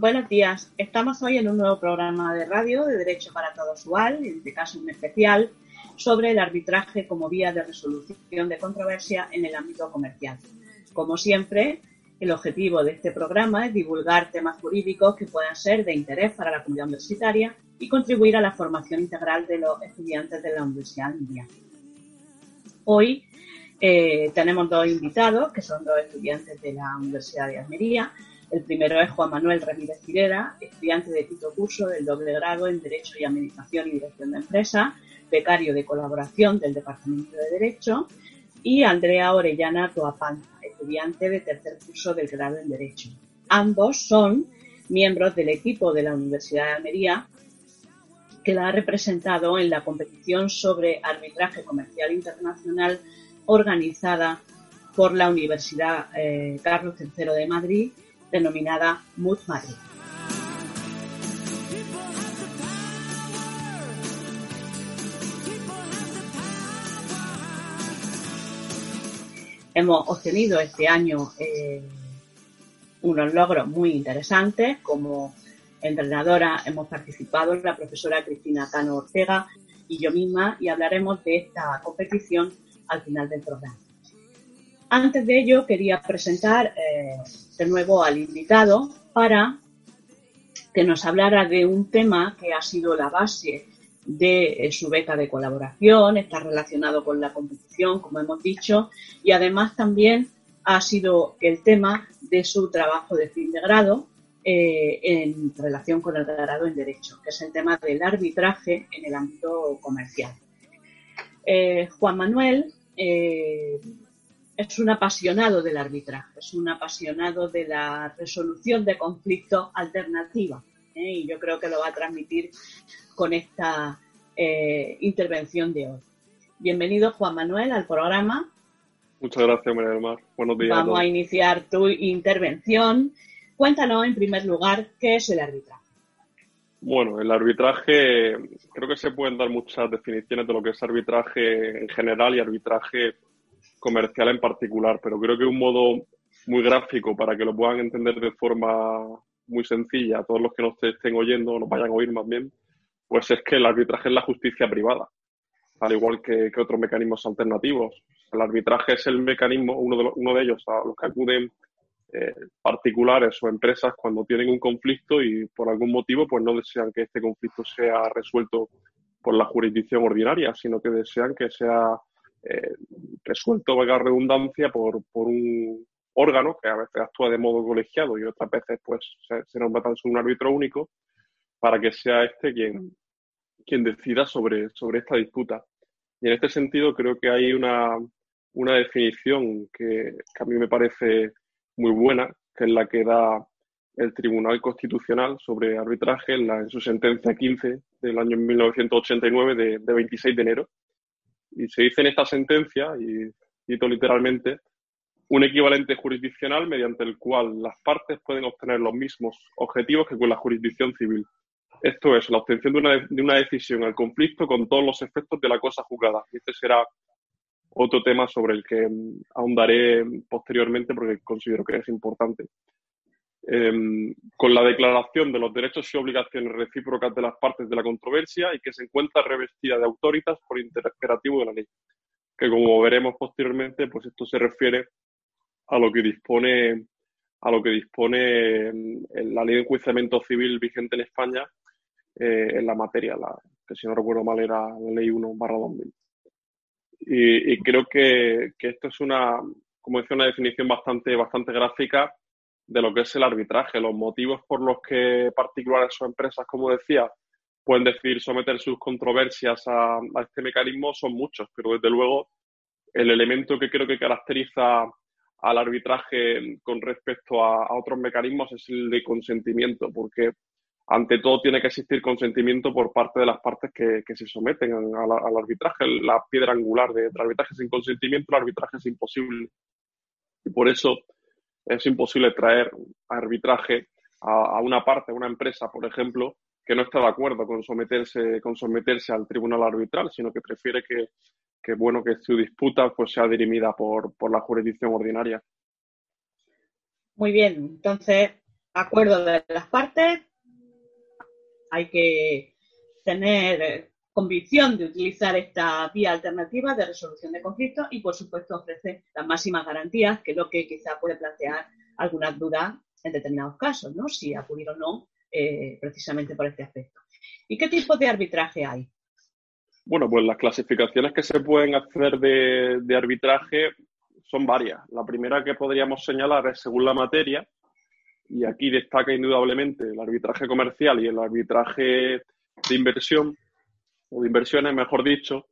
Buenos días. Estamos hoy en un nuevo programa de radio de Derecho para Todos UAL, en este caso un especial, sobre el arbitraje como vía de resolución de controversia en el ámbito comercial. Como siempre, el objetivo de este programa es divulgar temas jurídicos que puedan ser de interés para la comunidad universitaria y contribuir a la formación integral de los estudiantes de la Universidad Mundial. Hoy eh, tenemos dos invitados, que son dos estudiantes de la Universidad de Almería. El primero es Juan Manuel Ramírez Cirera, estudiante de quinto curso del doble grado en Derecho y Administración y Dirección de Empresas, becario de colaboración del Departamento de Derecho, y Andrea Orellana Toapanza, estudiante de tercer curso del grado en Derecho. Ambos son miembros del equipo de la Universidad de Almería que la ha representado en la competición sobre arbitraje comercial internacional organizada por la Universidad eh, Carlos III de Madrid, denominada MUT Madrid. Hemos obtenido este año eh, unos logros muy interesantes. Como entrenadora hemos participado la profesora Cristina Cano Ortega y yo misma y hablaremos de esta competición al final del programa. Antes de ello quería presentar eh, de nuevo al invitado para que nos hablara de un tema que ha sido la base de eh, su beca de colaboración, está relacionado con la competición, como hemos dicho, y además también ha sido el tema de su trabajo de fin de grado eh, en relación con el grado en Derecho, que es el tema del arbitraje en el ámbito comercial. Eh, Juan Manuel es un apasionado del arbitraje, es un apasionado de la resolución de conflictos alternativa. Y yo creo que lo va a transmitir con esta eh, intervención de hoy. Bienvenido, Juan Manuel, al programa. Muchas gracias, María del Mar. Buenos días. Vamos a, iniciar tu intervención. Cuéntanos, en primer lugar, qué es el arbitraje. Bueno, el arbitraje, creo que se pueden dar muchas definiciones de lo que es arbitraje en general y arbitraje comercial en particular, pero creo que un modo muy gráfico para que lo puedan entender de forma muy sencilla, todos los que nos estén oyendo, nos vayan a oír más bien, pues es que el arbitraje es la justicia privada, al igual que, otros mecanismos alternativos. El arbitraje es el mecanismo, uno de, uno de ellos, a los que acuden eh, particulares o empresas cuando tienen un conflicto y por algún motivo pues no desean que este conflicto sea resuelto por la jurisdicción ordinaria, sino que desean que sea eh, resuelto, valga redundancia, por, por un órgano que a veces actúa de modo colegiado y otras veces pues se, se nombra tan solo un árbitro único para que sea este quien, quien decida sobre, sobre esta disputa. Y en este sentido creo que hay una, una definición que, a mí me parece muy buena, que es la que da el Tribunal Constitucional sobre arbitraje en, la, en su sentencia 15 del año 1989 de, de 26 de enero. Y se dice en esta sentencia, y cito literalmente, un equivalente jurisdiccional mediante el cual las partes pueden obtener los mismos objetivos que con la jurisdicción civil. Esto es la obtención de una, de una decisión al conflicto con todos los efectos de la cosa juzgada. Este será otro tema sobre el que mm, ahondaré posteriormente porque considero que es importante. Em, con la declaración de los derechos y obligaciones recíprocas de las partes de la controversia y que se encuentra revestida de autoritas por imperativo de la ley. Que como veremos posteriormente, pues esto se refiere a lo que dispone a lo que dispone la ley de enjuiciamiento civil vigente en España eh, en la materia, la, que si no recuerdo mal era la ley 1 barra 2000. Y, y creo que, que, esto es una, como decía, una definición bastante, bastante gráfica de lo que es el arbitraje, los motivos por los que particulares o empresas, como decía, pueden decidir someter sus controversias a, este mecanismo son muchos, pero desde luego el elemento que creo que caracteriza al arbitraje con respecto a, otros mecanismos es el de consentimiento, porque ante todo tiene que existir consentimiento por parte de las partes que, se someten al arbitraje. La piedra angular del de arbitraje sin consentimiento, el arbitraje es imposible. Y por eso es imposible traer arbitraje a, una parte, a una empresa, por ejemplo, que no está de acuerdo con someterse, con someterse al tribunal arbitral, sino que prefiere que, que bueno, que su disputa pues, sea dirimida por, por la jurisdicción ordinaria. Muy bien, entonces acuerdo de las partes, hay que tener convicción de utilizar esta vía alternativa de resolución de conflictos y, por supuesto, ofrece las máximas garantías, que es lo que quizá puede plantear algunas dudas en determinados casos, ¿no? Si acudir o no eh, precisamente por este aspecto. ¿Y qué tipo de arbitraje hay? Bueno, pues las clasificaciones que se pueden hacer de, arbitraje son varias. La primera que podríamos señalar es según la materia, y aquí destaca indudablemente el arbitraje comercial y el arbitraje de inversión, o de inversiones, mejor dicho,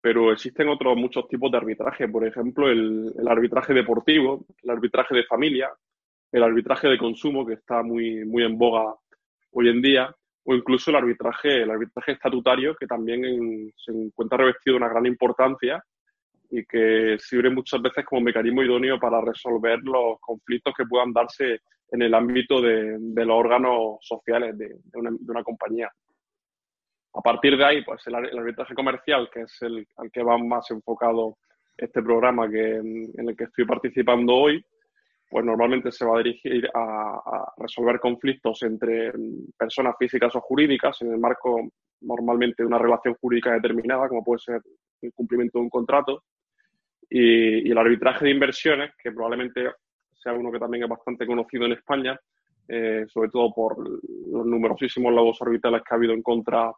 pero existen otros muchos tipos de arbitraje. Por ejemplo, el, arbitraje deportivo, el arbitraje de familia, el arbitraje de consumo, que está muy, muy en boga hoy en día, o incluso el arbitraje, el arbitraje estatutario, que también se encuentra revestido de una gran importancia y que sirve muchas veces como mecanismo idóneo para resolver los conflictos que puedan darse en el ámbito de, los órganos sociales de, una, compañía. A partir de ahí, pues el, arbitraje comercial, que es el al que va más enfocado este programa que, en el que estoy participando hoy, pues normalmente se va a dirigir a, resolver conflictos entre personas físicas o jurídicas. En el marco normalmente de una relación jurídica determinada, como puede ser el cumplimiento de un contrato, y, el arbitraje de inversiones, que probablemente sea uno que también es bastante conocido en España, eh, sobre todo por los numerosísimos logos arbitrales que ha habido en contra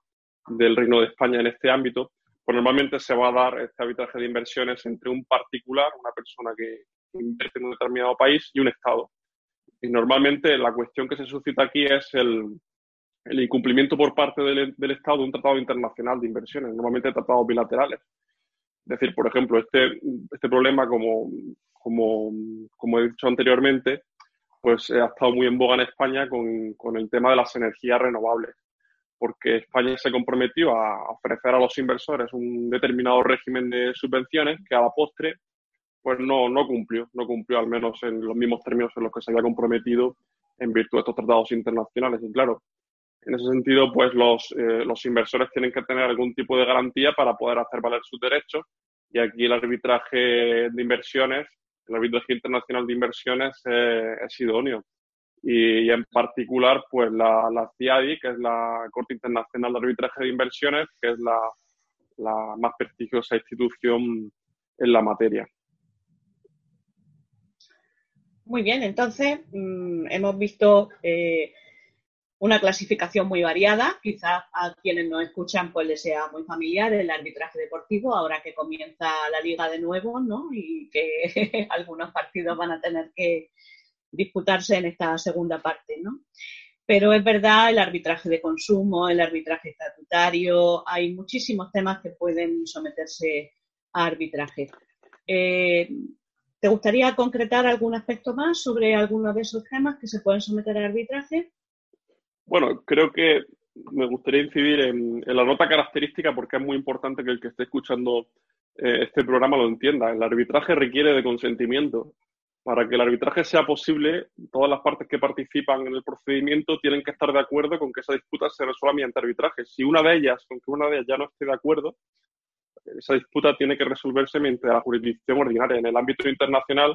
del Reino de España en este ámbito, pues normalmente se va a dar este arbitraje de inversiones entre un particular, una persona que, invierte en un determinado país y un Estado. Y normalmente la cuestión que se suscita aquí es el, incumplimiento por parte del, Estado de un tratado internacional de inversiones, normalmente tratados bilaterales. Es decir, por ejemplo, este, este problema, como, he dicho anteriormente, pues ha estado muy en boga en España con el tema de las energías renovables, porque España se comprometió a ofrecer a los inversores un determinado régimen de subvenciones que a la postre pues no, no cumplió, no cumplió al menos en los mismos términos en los que se había comprometido en virtud de estos tratados internacionales. Y claro, en ese sentido, pues los, eh, los inversores tienen que tener algún tipo de garantía para poder hacer valer sus derechos. Y aquí el arbitraje de inversiones, el arbitraje internacional de inversiones eh, es idóneo. Y, en particular, pues la, CIADI, que es la Corte Internacional de Arbitraje de Inversiones, que es la, la más prestigiosa institución en la materia. Muy bien, entonces mm, hemos visto eh, una clasificación muy variada. Quizás a quienes nos escuchan pues les sea muy familiar el arbitraje deportivo, ahora que comienza la liga de nuevo, ¿no? Y que algunos partidos van a tener que disputarse en esta segunda parte, ¿no? Pero es verdad, el arbitraje de consumo, el arbitraje estatutario, hay muchísimos temas que pueden someterse a arbitraje. Eh, ¿Te gustaría concretar algún aspecto más sobre alguno de esos temas que se pueden someter a arbitraje? Bueno, creo que me gustaría incidir en, la nota característica porque es muy importante que el que esté escuchando eh, este programa lo entienda. El arbitraje requiere de consentimiento. Para que el arbitraje sea posible, todas las partes que participan en el procedimiento tienen que estar de acuerdo con que esa disputa se resuelva mediante arbitraje. Si una de ellas, aunque una de ellas ya no esté de acuerdo, esa disputa tiene que resolverse mediante la jurisdicción ordinaria. En el ámbito internacional,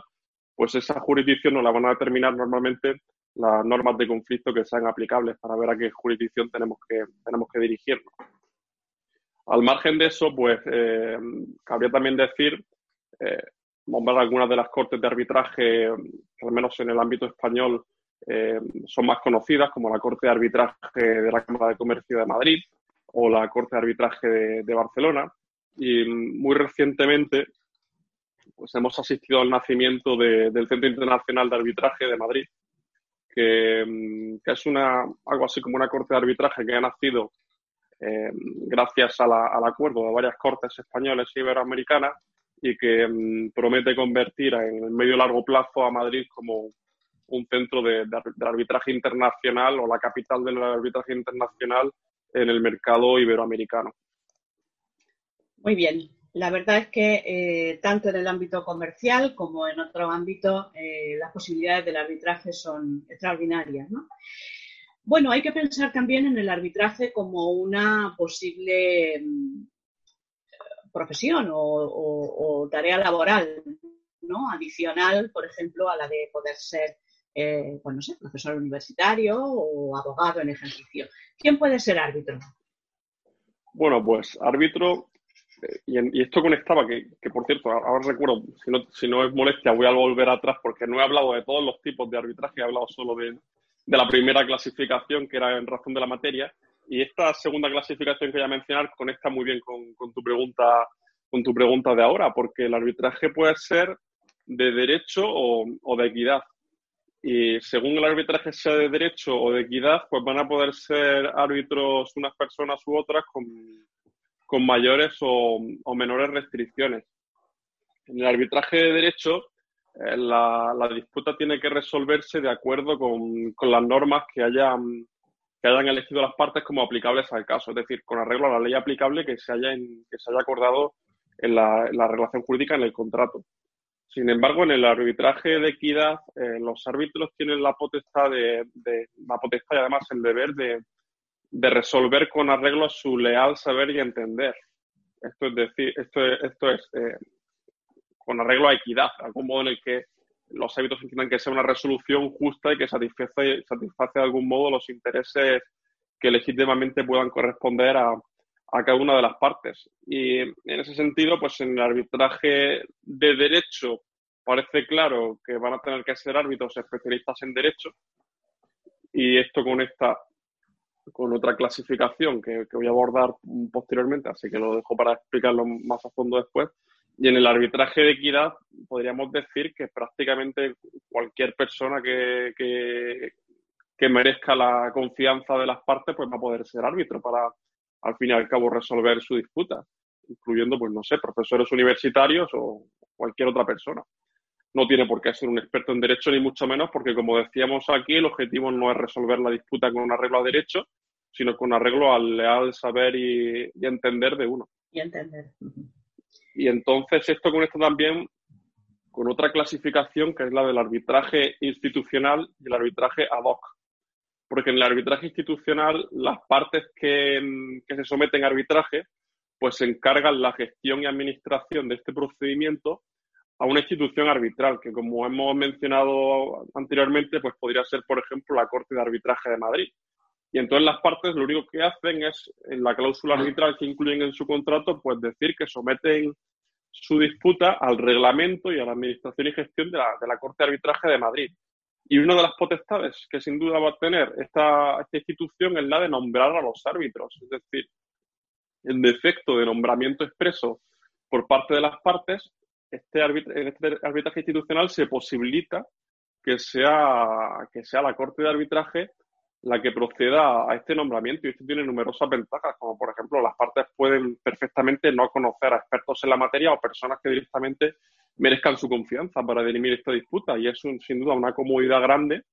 pues esa jurisdicción no la van a determinar normalmente las normas de conflicto que sean aplicables para ver a qué jurisdicción tenemos que, tenemos que dirigirnos. Al margen de eso, pues eh, cabría también decir, eh, nombrar algunas de las cortes de arbitraje, que al menos en el ámbito español eh, son más conocidas, como la Corte de Arbitraje de la Cámara de Comercio de Madrid o la Corte de Arbitraje de Barcelona. Y muy recientemente pues hemos asistido al nacimiento del Centro Internacional de Arbitraje de Madrid, que, es una, algo así como una corte de arbitraje que ha nacido eh, gracias al acuerdo de varias cortes españolas y iberoamericanas y que mm, promete convertir en el medio largo plazo a Madrid como un centro de, arbitraje internacional o la capital del arbitraje internacional en el mercado iberoamericano. Muy bien. La verdad es que eh, tanto en el ámbito comercial como en otros ámbitos eh, las posibilidades del arbitraje son extraordinarias. Bueno, hay que pensar también en el arbitraje como una posible mm, profesión o, tarea laboral, ¿no? Adicional, por ejemplo, a la de poder ser eh, pues no sé, profesor universitario o abogado en ejercicio. ¿Quién puede ser árbitro? Bueno, pues árbitro, eh, y, esto conectaba, que, por cierto, ahora recuerdo, si no, si no es molestia, voy a volver atrás porque no he hablado de todos los tipos de arbitraje, he hablado solo de, de la primera clasificación, que era en razón de la materia, y esta segunda clasificación que voy a mencionar conecta muy bien con, tu pregunta con tu pregunta de ahora, porque el arbitraje puede ser de derecho o, o de equidad. Y según el arbitraje sea de derecho o de equidad, pues van a poder ser árbitros unas personas u otras con, con mayores o, menores restricciones. En el arbitraje de derecho, eh, la, la, disputa tiene que resolverse de acuerdo con, con, las normas que hayan, que hayan elegido las partes como aplicables al caso, es decir, con arreglo a la ley aplicable que se haya, que se haya acordado en la, en la relación jurídica en el contrato. Sin embargo, en el arbitraje de equidad, eh, los árbitros tienen la potestad de, la potestad y además el deber de, resolver con arreglo a su leal saber y entender. Esto es decir, esto es, esto es eh, con arreglo a equidad, algún modo en el que los árbitros entiendan que sea una resolución justa y que satisface, satisface de algún modo los intereses que legítimamente puedan corresponder a, a cada una de las partes. Y en ese sentido, pues en el arbitraje de derecho parece claro que van a tener que ser árbitros especialistas en derecho. Y esto conecta con otra clasificación que, voy a abordar posteriormente, así que lo dejo para explicarlo más a fondo después. Y en el arbitraje de equidad podríamos decir que prácticamente cualquier persona que, que, merezca la confianza de las partes pues va a poder ser árbitro para, al fin y al cabo resolver su disputa, incluyendo, pues no sé, profesores universitarios o cualquier otra persona. No tiene por qué ser un experto en derecho, ni mucho menos, porque como decíamos aquí, el objetivo no es resolver la disputa con un arreglo a derecho, sino con un arreglo al leal saber y, entender de uno. Y entender. Y entonces esto conecta también con otra clasificación que es la del arbitraje institucional y el arbitraje ad hoc porque en el arbitraje institucional las partes que, se someten a arbitraje pues se encargan la gestión y administración de este procedimiento a una institución arbitral, que como hemos mencionado anteriormente, pues podría ser, por ejemplo, la Corte de Arbitraje de Madrid. Y entonces las partes lo único que hacen es, en la cláusula arbitral que incluyen en su contrato, pues decir que someten su disputa al reglamento y a la administración y gestión de la, de la Corte de Arbitraje de Madrid. Y una de las potestades que sin duda va a tener esta, esta institución es la de nombrar a los árbitros. Es decir, en defecto de nombramiento expreso por parte de las partes, este en este arbitraje institucional se posibilita que sea, que sea la Corte de Arbitraje la que proceda a este nombramiento. Y esto tiene numerosas ventajas, como por ejemplo las partes pueden perfectamente no conocer a expertos en la materia o personas que directamente merezcan su confianza para dirimir esta disputa y es sin duda una comodidad grande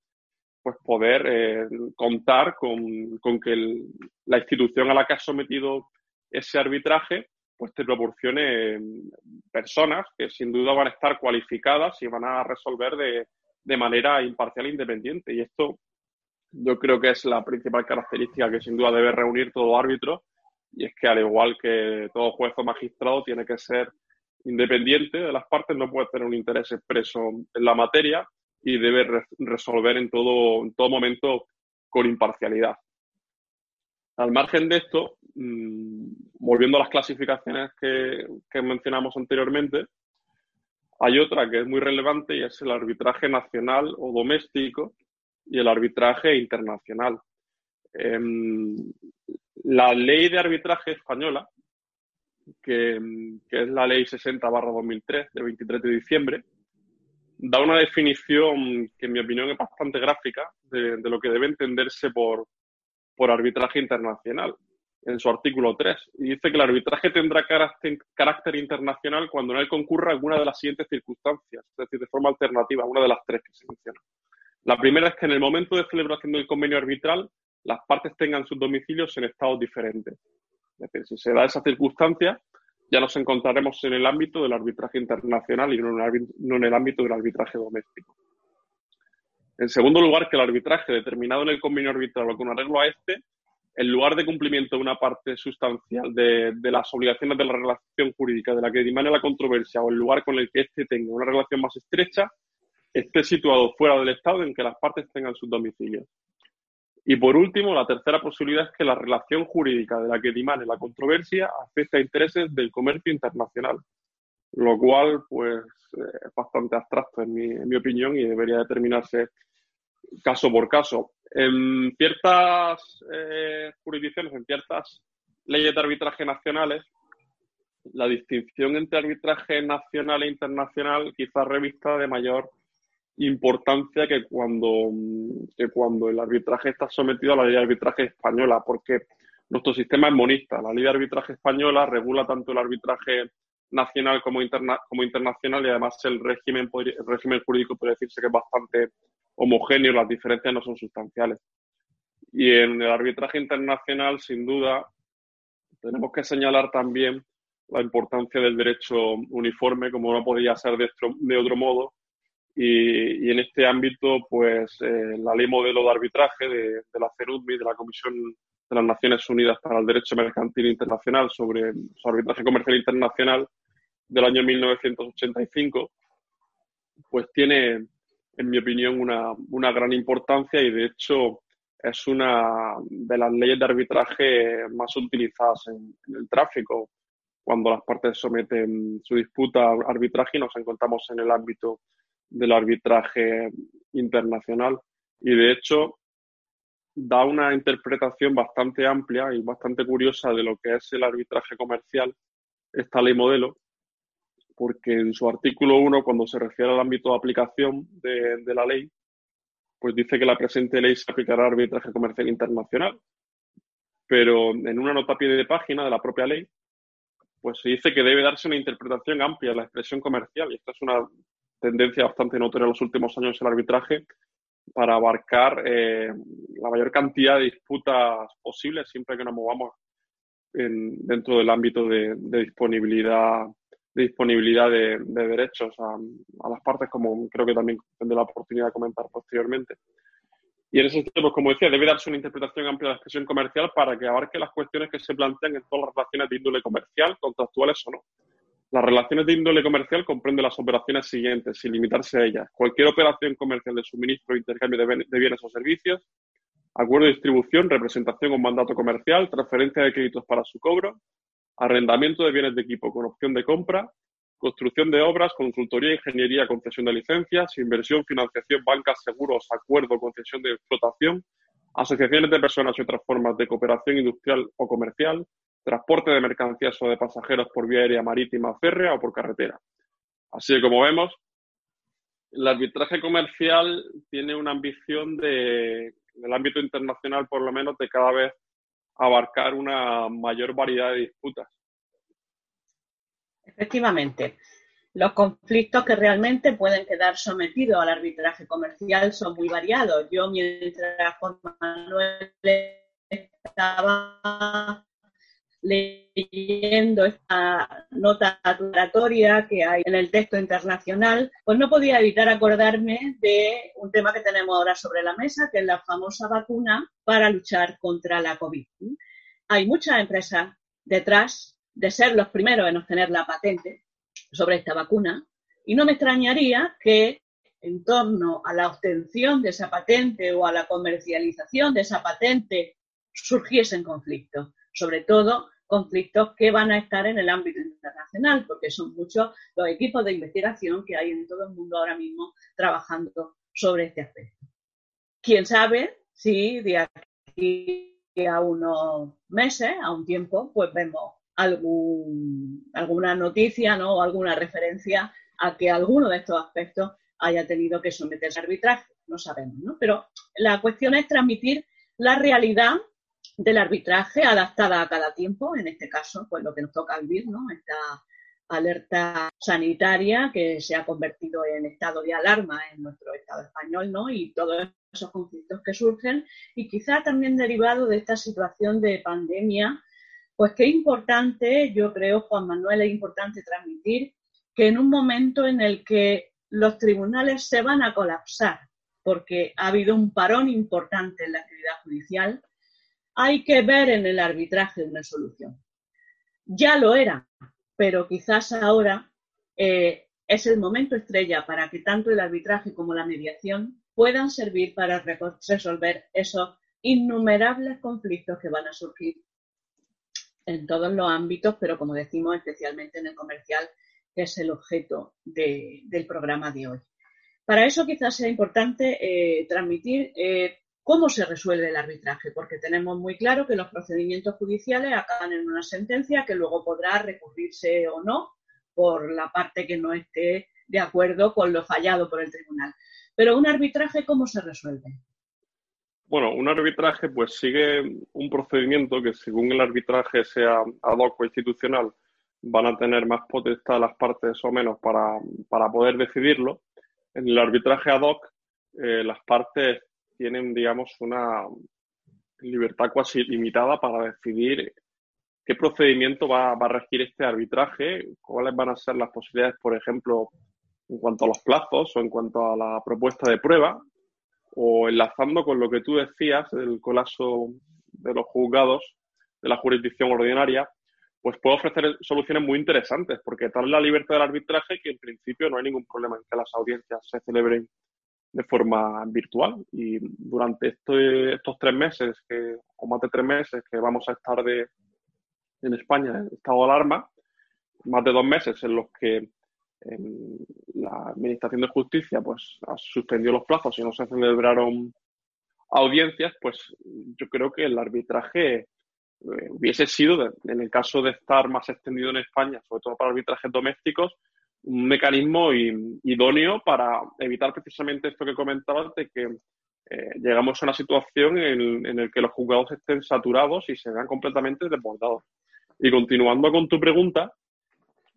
pues poder eh, contar con, con que la institución a la que has sometido ese arbitraje pues te proporcione mm, personas que sin duda van a estar cualificadas y van a resolver de, de manera imparcial e independiente. Y esto yo creo que es la principal característica que sin duda debe reunir todo árbitro y es que al igual que todo juez o magistrado tiene que ser independiente de las partes, no puede tener un interés expreso en la materia y debe resolver en todo, en todo momento con imparcialidad. Al margen de esto, mm, volviendo a las clasificaciones que, que mencionamos anteriormente, hay otra que es muy relevante y es el arbitraje nacional o doméstico y el arbitraje internacional. Em, la ley de arbitraje española que, es la Ley 60-2003 de 23 de diciembre, da una definición que en mi opinión es bastante gráfica de, lo que debe entenderse por, por arbitraje internacional en su artículo 3. Y dice que el arbitraje tendrá carácter, carácter, internacional cuando en él concurra alguna de las siguientes circunstancias, es decir, de forma alternativa, una de las tres que se mencionan. La primera es que en el momento de celebración del convenio arbitral, las partes tengan sus domicilios en estados diferentes. Es decir, si se da esa circunstancia, ya nos encontraremos en el ámbito del arbitraje internacional y no en el ámbito del arbitraje doméstico. En segundo lugar, que el arbitraje determinado en el convenio arbitral o con arreglo a este, en lugar de cumplimiento de una parte sustancial de, las obligaciones de la relación jurídica de la que dimane la controversia o el lugar con el que éste tenga una relación más estrecha, esté situado fuera del Estado en que las partes tengan sus domicilios. Y por último, la tercera posibilidad es que la relación jurídica de la que dimane la controversia afecte a intereses del comercio internacional, lo cual pues es bastante abstracto en mi, opinión y debería determinarse caso por caso. En ciertas eh, jurisdicciones, en ciertas leyes de arbitraje nacionales, la distinción entre arbitraje nacional e internacional quizás revista de mayor importancia que cuando, que cuando el arbitraje está sometido a la ley de arbitraje española, porque nuestro sistema es monista. La ley de arbitraje española regula tanto el arbitraje nacional como, interna, como internacional y además el régimen, régimen jurídico puede decirse que es bastante homogéneo, las diferencias no son sustanciales. Y en el arbitraje internacional, sin duda, tenemos que señalar también la importancia del derecho uniforme, como no podía ser de, de otro modo. Y, en este ámbito, pues eh, la ley modelo de arbitraje de, la CERUDMI, de la Comisión de las Naciones Unidas para el Derecho Mercantil Internacional sobre, arbitraje comercial internacional del año 1985, pues tiene, en mi opinión, una, una gran importancia y de hecho es una de las leyes de arbitraje más utilizadas en el tráfico cuando las partes someten su disputa a arbitraje y nos encontramos en el ámbito del arbitraje internacional. Y de hecho, da una interpretación bastante amplia y bastante curiosa de lo que es el arbitraje comercial, esta ley modelo, porque en su artículo 1, cuando se refiere al ámbito de aplicación de, la ley, pues dice que la presente ley se aplicará al arbitraje comercial internacional. Pero en una nota a pie de página de la propia ley, pues se dice que debe darse una interpretación amplia de la expresión comercial, y esta es una tendencia bastante notoria en los últimos años el arbitraje, para abarcar eh, la mayor cantidad de disputas posibles siempre que nos movamos dentro del ámbito de, disponibilidad de disponibilidad de, derechos a, a, las partes, como creo que también tendré la oportunidad de comentar posteriormente. Y en ese sentido, pues como decía, debe darse una interpretación amplia de la expresión comercial para que abarque las cuestiones que se plantean en todas las relaciones de índole comercial, contractuales o no. Las relaciones de índole comercial comprenden las operaciones siguientes, sin limitarse a ellas. Cualquier operación comercial de suministro o intercambio de bienes o servicios, acuerdo de distribución, representación o mandato comercial, transferencia de créditos para su cobro, arrendamiento de bienes de equipo con opción de compra, construcción de obras, consultoría, ingeniería, concesión de licencias, inversión, financiación, bancas, seguros, acuerdo, concesión de explotación, asociaciones de personas y otras formas de cooperación industrial o comercial, transporte de mercancías o de pasajeros por vía aérea, marítima, férrea o por carretera. Así que, como vemos, el arbitraje comercial tiene una ambición de, en el ámbito internacional, por lo menos, de cada vez abarcar una mayor variedad de disputas. Efectivamente, los conflictos que realmente pueden quedar sometidos al arbitraje comercial son muy variados. Yo mientras Juan Manuel estaba leyendo esta nota aclaratoria que hay en el texto internacional, pues no podía evitar acordarme de un tema que tenemos ahora sobre la mesa, que es la famosa vacuna para luchar contra la COVID. Hay muchas empresas detrás de ser los primeros en obtener la patente sobre esta vacuna y no me extrañaría que en torno a la obtención de esa patente o a la comercialización de esa patente surgiesen conflictos, sobre todo conflictos que van a estar en el ámbito internacional, porque son muchos los equipos de investigación que hay en todo el mundo ahora mismo trabajando sobre este aspecto. Quién sabe si de aquí a unos meses, a un tiempo, pues vemos algún, alguna noticia ¿no? o alguna referencia a que alguno de estos aspectos haya tenido que someterse a arbitraje. No sabemos, ¿no? Pero la cuestión es transmitir la realidad del arbitraje adaptada a cada tiempo, en este caso, pues lo que nos toca vivir, ¿no? Esta alerta sanitaria que se ha convertido en estado de alarma en nuestro Estado español, ¿no? Y todos esos conflictos que surgen y quizá también derivado de esta situación de pandemia pues qué importante, yo creo, Juan Manuel, es importante transmitir que en un momento en el que los tribunales se van a colapsar, porque ha habido un parón importante en la actividad judicial, hay que ver en el arbitraje una solución. Ya lo era, pero quizás ahora eh, Es el momento estrella para que tanto el arbitraje como la mediación puedan servir para resolver esos innumerables conflictos que van a surgir en todos los ámbitos, pero como decimos, especialmente en el comercial, que es el objeto del programa de hoy. Para eso quizás sea importante eh, transmitir eh, cómo se resuelve el arbitraje, porque tenemos muy claro que los procedimientos judiciales acaban en una sentencia que luego podrá recurrirse o no por la parte que no esté de acuerdo con lo fallado por el tribunal. Pero un arbitraje, ¿cómo se resuelve? Bueno, un arbitraje pues sigue un procedimiento que según el arbitraje sea ad hoc o institucional, van a tener más potestad las partes o menos para, poder decidirlo. En el arbitraje ad hoc, eh, las partes tienen, digamos, una libertad casi limitada para decidir qué procedimiento va, va, a regir este arbitraje, cuáles van a ser las posibilidades, por ejemplo, en cuanto a los plazos o en cuanto a la propuesta de prueba, o enlazando con lo que tú decías del colapso de los juzgados de la jurisdicción ordinaria, pues puede ofrecer soluciones muy interesantes, porque tal la libertad del arbitraje que en principio no hay ningún problema en que las audiencias se celebren de forma virtual. Y durante estos tres meses, que, o más de tres meses que vamos a estar de, en España en estado de alarma, más de dos meses en los que la Administración de Justicia pues suspendió los plazos y no se celebraron audiencias, pues yo creo que el arbitraje eh, hubiese sido, en el caso de estar más extendido en España, sobre todo para arbitrajes domésticos, un mecanismo idóneo para evitar precisamente esto que comentabas de que eh, llegamos a una situación en, en la que los juzgados estén saturados y se vean completamente desbordados. Y continuando con tu pregunta,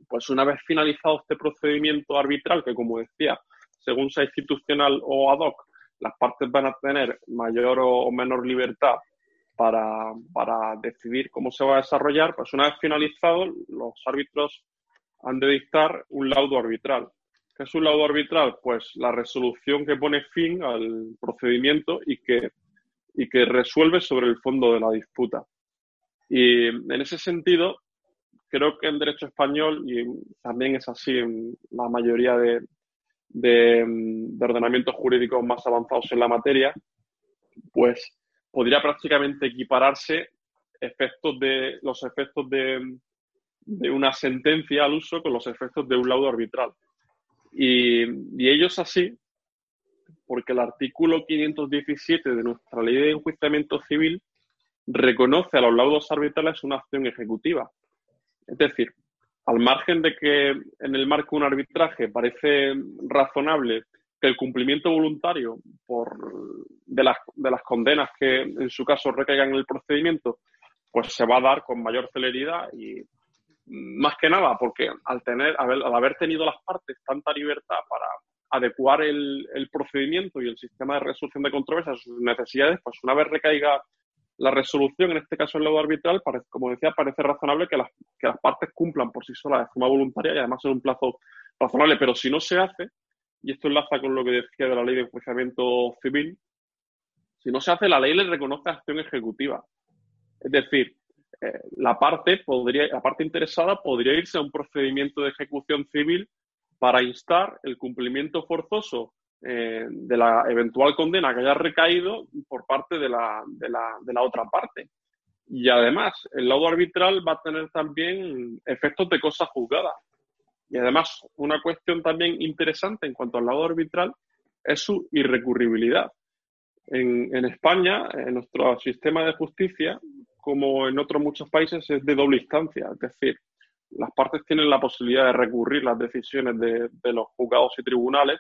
pues una vez finalizado este procedimiento arbitral, que como decía, según sea institucional o ad hoc, las partes van a tener mayor o menor libertad para, para decidir cómo se va a desarrollar, pues una vez finalizado, los árbitros han de dictar un laudo arbitral. ¿Qué es un laudo arbitral? Pues la resolución que pone fin al procedimiento y que, y que resuelve sobre el fondo de la disputa. Y en ese sentido, creo que en derecho español, y también es así la mayoría de, de, ordenamientos jurídicos más avanzados en la materia, pues podría prácticamente equipararse efectos de, los efectos de, de una sentencia al uso con los efectos de un laudo arbitral. Y, y ello es así porque el artículo 517 de nuestra ley de enjuiciamiento civil reconoce a los laudos arbitrales una acción ejecutiva. Es decir, al margen de que en el marco de un arbitraje parece razonable que el cumplimiento voluntario por, de, las, de las condenas que en su caso recaigan en el procedimiento, pues se va a dar con mayor celeridad y más que nada porque al tener, al haber tenido las partes tanta libertad para adecuar el, el procedimiento y el sistema de resolución de controversias a sus necesidades, pues una vez recaiga la resolución, en este caso el laudo arbitral, como decía, parece razonable que las, que las partes cumplan por sí solas de forma voluntaria y además en un plazo razonable, pero si no se hace, y esto enlaza con lo que decía de la ley de enjuiciamiento civil, si no se hace, la ley le reconoce acción ejecutiva. Es decir, eh, la parte podría, la parte interesada podría irse a un procedimiento de ejecución civil para instar el cumplimiento forzoso eh, de la eventual condena que haya recaído por parte de la, de, la, de la otra parte. Y además, el laudo arbitral va a tener también efectos de cosas juzgadas. Y además, una cuestión también interesante en cuanto al laudo arbitral es su irrecurribilidad. En, en España, en nuestro sistema de justicia, como en otros muchos países, es de doble instancia. Es decir, las partes tienen la posibilidad de recurrir las decisiones de, de los juzgados y tribunales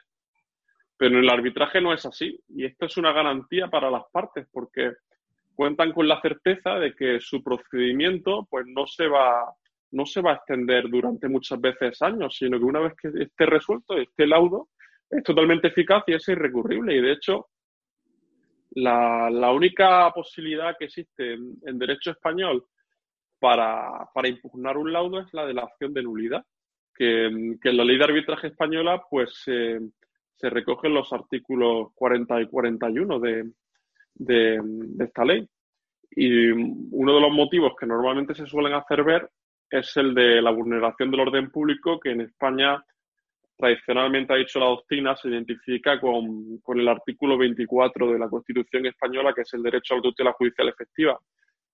pero en el arbitraje no es así. Y esto es una garantía para las partes porque cuentan con la certeza de que su procedimiento pues no se va no se va a extender durante muchas veces años, sino que una vez que esté resuelto, este laudo es totalmente eficaz y es irrecurrible. Y de hecho, la, única posibilidad que existe en, derecho español para, impugnar un laudo es la de la acción de nulidad, que, en la ley de arbitraje española pues eh, se recogen los artículos 40 y 41 de, de, de esta ley. Y uno de los motivos que normalmente se suelen hacer ver es el de la vulneración del orden público, que en España tradicionalmente ha dicho la doctrina, se identifica con, con, el artículo 24 de la Constitución española, que es el derecho a la tutela judicial efectiva.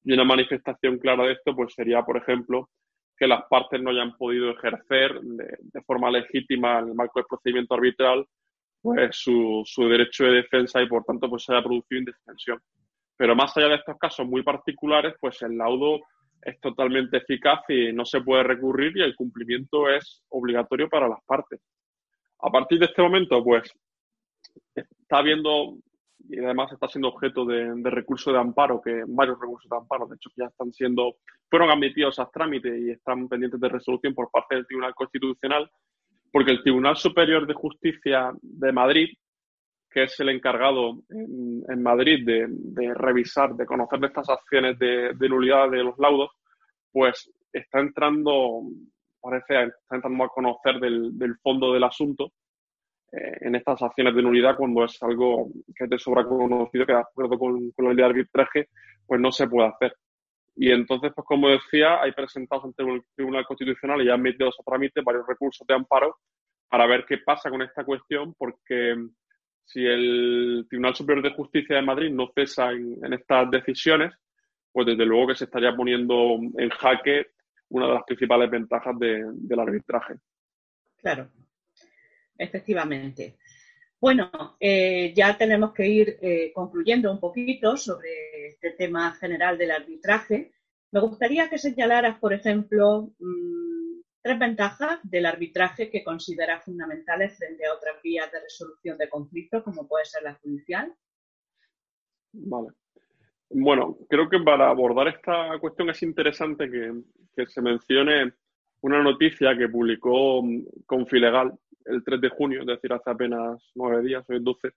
Y una manifestación clara de esto pues sería, por ejemplo, que las partes no hayan podido ejercer de, forma legítima en el marco del procedimiento arbitral pues su, su, derecho de defensa y por tanto pues se haya producido indefensión. Pero más allá de estos casos muy particulares, pues el laudo es totalmente eficaz y no se puede recurrir y el cumplimiento es obligatorio para las partes. A partir de este momento, pues está habiendo y además está siendo objeto de, de recurso de amparo, que varios recursos de amparo, de hecho, ya están siendo, fueron admitidos a trámite y están pendientes de resolución por parte del Tribunal Constitucional, porque el Tribunal Superior de Justicia de Madrid, que es el encargado en, Madrid de, revisar, de conocer de estas acciones de, nulidad de los laudos, pues está entrando, parece, está entrando a conocer del, fondo del asunto eh, en estas acciones de nulidad cuando es algo que te sobra conocido, que de acuerdo con, la ley de arbitraje, pues no se puede hacer. Y entonces, pues como decía, hay presentados ante el Tribunal Constitucional y ya han metido a trámite varios recursos de amparo para ver qué pasa con esta cuestión, porque si el Tribunal Superior de Justicia de Madrid no cesa en, estas decisiones, pues desde luego que se estaría poniendo en jaque una de las principales ventajas del arbitraje. Claro, efectivamente. Bueno, eh, ya tenemos que ir eh, concluyendo un poquito sobre este tema general del arbitraje. Me gustaría que señalaras, por ejemplo, mm, tres ventajas del arbitraje que consideras fundamentales frente a otras vías de resolución de conflictos, como puede ser la judicial. Vale. Bueno, creo que para abordar esta cuestión es interesante que, que se mencione una noticia que publicó mm, Confilegal el 3 de junio, es decir, hace apenas nueve días, hoy es 12,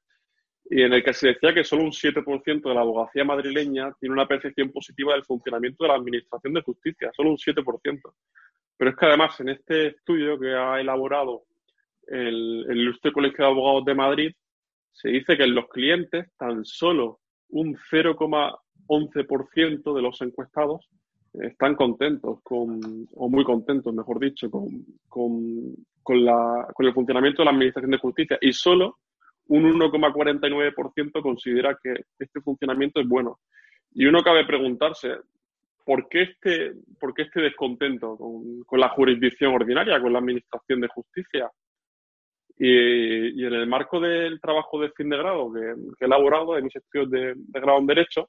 y en el que se decía que solo un 7% de la abogacía madrileña tiene una percepción positiva del funcionamiento de la Administración de Justicia, solo un 7%. Pero es que además en este estudio que ha elaborado el, el Ilustre Colegio de Abogados de Madrid, se dice que en los clientes tan solo un 0,11% de los encuestados están contentos con, o muy contentos, mejor dicho, con, con, con, la, con el funcionamiento de la Administración de Justicia y solo un 1,49% considera que este funcionamiento es bueno. Y uno cabe preguntarse, ¿por qué este, por qué este descontento con, la jurisdicción ordinaria, con la Administración de Justicia? Y, en el marco del trabajo de fin de grado que, he elaborado de mis estudios de grado en Derecho,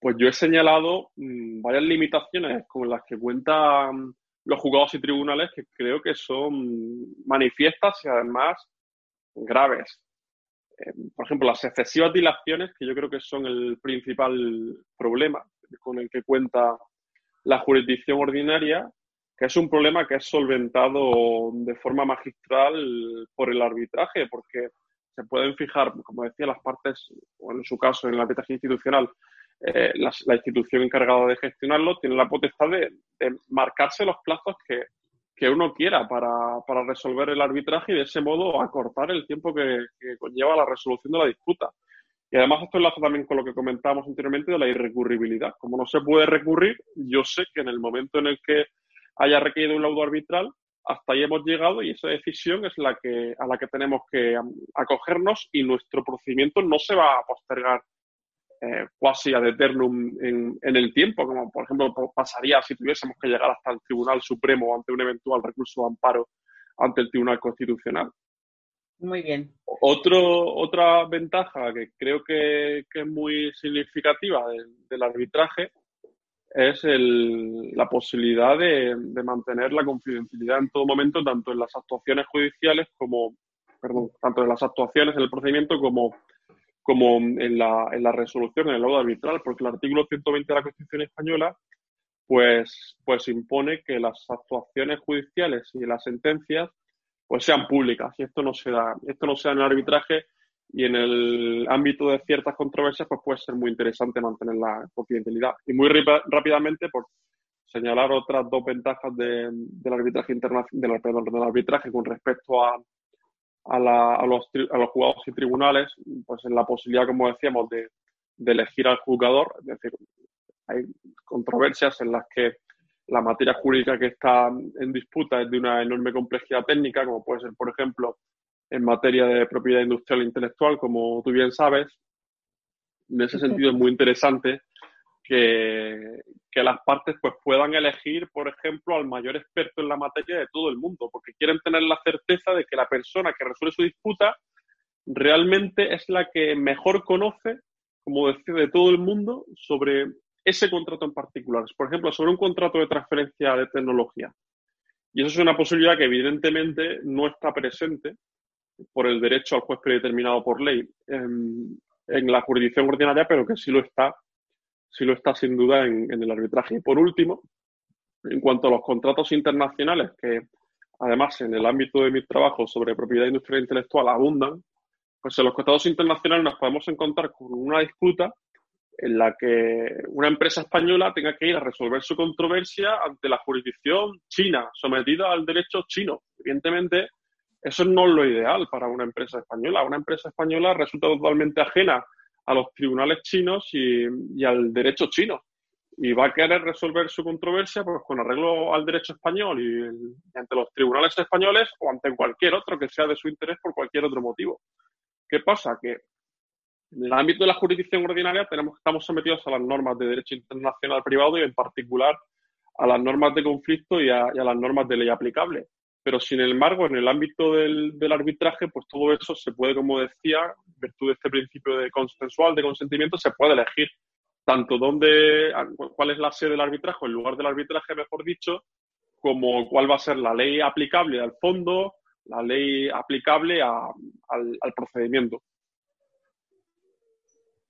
pues yo he señalado mm, varias limitaciones con las que cuentan los juzgados y tribunales que creo que son manifiestas y además graves. Eh, por ejemplo, las excesivas dilaciones, que yo creo que son el principal problema con el que cuenta la jurisdicción ordinaria, que es un problema que es solventado de forma magistral por el arbitraje, porque se pueden fijar, como decía, las partes, o en su caso en el arbitraje institucional, eh, la, institución encargada de gestionarlo tiene la potestad de, marcarse los plazos que, uno quiera para, resolver el arbitraje y de ese modo acortar el tiempo que, conlleva la resolución de la disputa. Y además esto enlaza también con lo que comentábamos anteriormente de la irrecurribilidad. Como no se puede recurrir, yo sé que en el momento en el que haya requerido un laudo arbitral, hasta ahí hemos llegado y esa decisión es la que, a la que tenemos que acogernos y nuestro procedimiento no se va a postergar quasi ad eternum en, el tiempo, como por ejemplo pasaría si tuviésemos que llegar hasta el Tribunal Supremo ante un eventual recurso de amparo ante el Tribunal Constitucional. Muy bien. Otro, otra ventaja que creo que, es muy significativa del, arbitraje es la posibilidad de, de, mantener la confidencialidad en todo momento, tanto en las actuaciones judiciales como, perdón, tanto en las actuaciones en el procedimiento como como en la, en la resolución, en el laudo arbitral, porque el artículo 120 de la Constitución española pues, pues impone que las actuaciones judiciales y las sentencias pues sean públicas y esto no se da, esto no se da en el arbitraje y en el ámbito de ciertas controversias pues puede ser muy interesante mantener la confidencialidad. Y muy rápidamente, por señalar otras dos ventajas de, del arbitraje internacional, del, del arbitraje con respecto a, a, los, a los juzgados y tribunales, pues en la posibilidad, como decíamos, de, elegir al juzgador. Es decir, hay controversias en las que la materia jurídica que está en disputa es de una enorme complejidad técnica, como puede ser, por ejemplo, en materia de propiedad industrial e intelectual, como tú bien sabes. En ese sentido es muy interesante que, las partes pues, puedan elegir, por ejemplo, al mayor experto en la materia de todo el mundo, porque quieren tener la certeza de que la persona que resuelve su disputa realmente es la que mejor conoce, como decir, de todo el mundo sobre ese contrato en particular. Por ejemplo, sobre un contrato de transferencia de tecnología. Y eso es una posibilidad que evidentemente no está presente por el derecho al juez predeterminado por ley en, la jurisdicción ordinaria, pero que sí lo está, sí lo está sin duda en, el arbitraje. Y por último, en cuanto a los contratos internacionales, que además en el ámbito de mi trabajo sobre propiedad industrial e intelectual abundan, pues en los contratos internacionales nos podemos encontrar con una disputa en la que una empresa española tenga que ir a resolver su controversia ante la jurisdicción china, sometida al derecho chino. Evidentemente, eso no es lo ideal para una empresa española. Una empresa española resulta totalmente ajena a los tribunales chinos y, al derecho chino. Y va a querer resolver su controversia pues, con arreglo al derecho español y, ante los tribunales españoles o ante cualquier otro que sea de su interés por cualquier otro motivo. ¿Qué pasa? Que en el ámbito de la jurisdicción ordinaria tenemos, estamos sometidos a las normas de derecho internacional privado y en particular a las normas de conflicto y a, las normas de ley aplicable. Pero sin embargo, en el ámbito del, arbitraje, pues todo eso se puede, como decía, en virtud de este principio de consensual, de consentimiento, se puede elegir tanto dónde, cuál es la sede del arbitraje, el lugar del arbitraje, mejor dicho, como cuál va a ser la ley aplicable al fondo, la ley aplicable al procedimiento.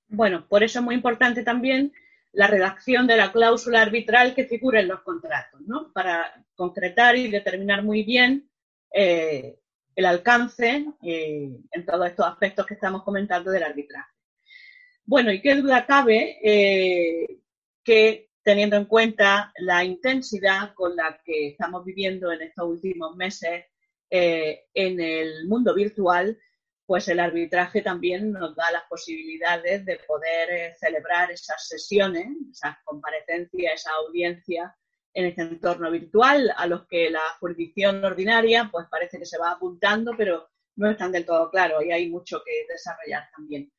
Bueno, por eso es muy importante también la redacción de la cláusula arbitral que figura en los contratos, ¿no? Para concretar y determinar muy bien eh, el alcance eh, en todos estos aspectos que estamos comentando del arbitraje. Bueno, y qué duda cabe eh, que teniendo en cuenta la intensidad con la que estamos viviendo en estos últimos meses en el mundo virtual, pues el arbitraje también nos da las posibilidades de poder eh, celebrar esas sesiones, esas comparecencias, esa audiencia en este entorno virtual a los que la jurisdicción ordinaria pues parece que se va apuntando, pero no están del todo claros y hay mucho que desarrollar también.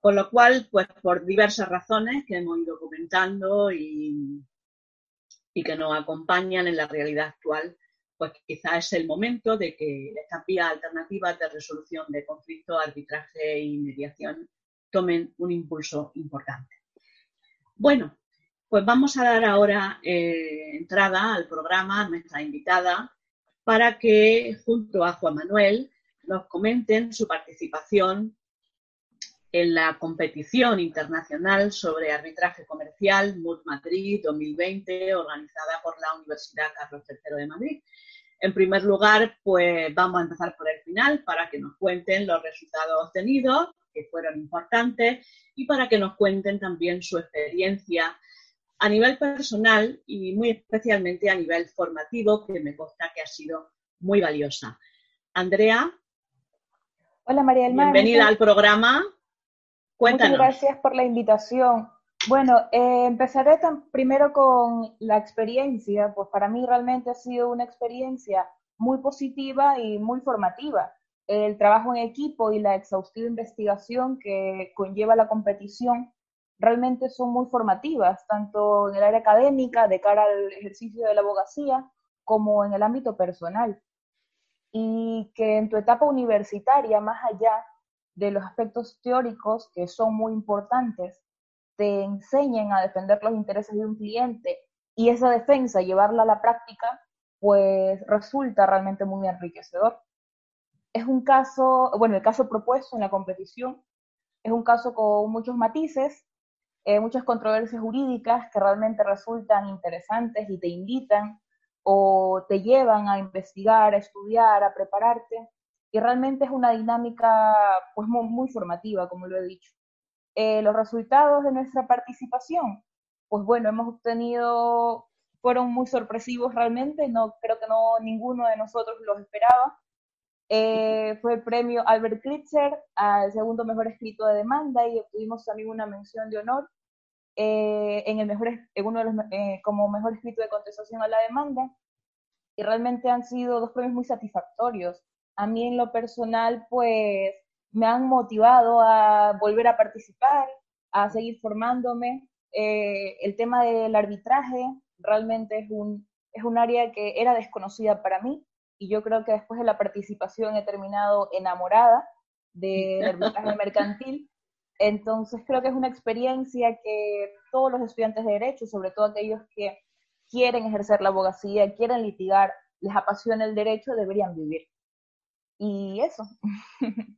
Con lo cual, pues por diversas razones que hemos ido comentando y, y que nos acompañan en la realidad actual, pues quizá es el momento de que estas vías alternativas de resolución de conflictos, arbitraje y mediación tomen un impulso importante. Bueno, pues vamos a dar ahora eh, entrada al programa a nuestra invitada para que junto a Juan Manuel nos comenten su participación en la competición internacional sobre arbitraje comercial MUD Madrid 2020 organizada por la Universidad Carlos III de Madrid en primer lugar, pues vamos a empezar por el final para que nos cuenten los resultados obtenidos, que fueron importantes, y para que nos cuenten también su experiencia a nivel personal y muy especialmente a nivel formativo, que me consta que ha sido muy valiosa. Andrea. Hola María del Bienvenida al programa. Cuéntanos. Muchas gracias por la invitación. Bueno, eh, empezaré primero con la experiencia, pues para mí realmente ha sido una experiencia muy positiva y muy formativa. El trabajo en equipo y la exhaustiva investigación que conlleva la competición realmente son muy formativas, tanto en el área académica, de cara al ejercicio de la abogacía, como en el ámbito personal. Y que en tu etapa universitaria, más allá de los aspectos teóricos que son muy importantes, te enseñen a defender los intereses de un cliente y esa defensa llevarla a la práctica, pues resulta realmente muy enriquecedor. Es un caso, bueno, el caso propuesto en la competición es un caso con muchos matices, eh, muchas controversias jurídicas que realmente resultan interesantes y te invitan o te llevan a investigar, a estudiar, a prepararte. Y realmente es una dinámica pues muy formativa, como lo he dicho. Eh, los resultados de nuestra participación, pues bueno, hemos obtenido, fueron muy sorpresivos realmente, no creo que no ninguno de nosotros los esperaba. Eh, fue el premio Albert Kritzer al segundo mejor escrito de demanda y obtuvimos también una mención de honor. eh, en el mejor, en uno de los, eh, como mejor escrito de contestación a la demanda, y realmente han sido dos premios muy satisfactorios. A mí en lo personal, pues me han motivado a volver a participar, a seguir formándome. Eh, el tema del arbitraje realmente es un, es un área que era desconocida para mí y yo creo que después de la participación he terminado enamorada del arbitraje mercantil. Entonces creo que es una experiencia que todos los estudiantes de derecho, sobre todo aquellos que quieren ejercer la abogacía, quieren litigar, les apasiona el derecho, deberían vivir. Y eso.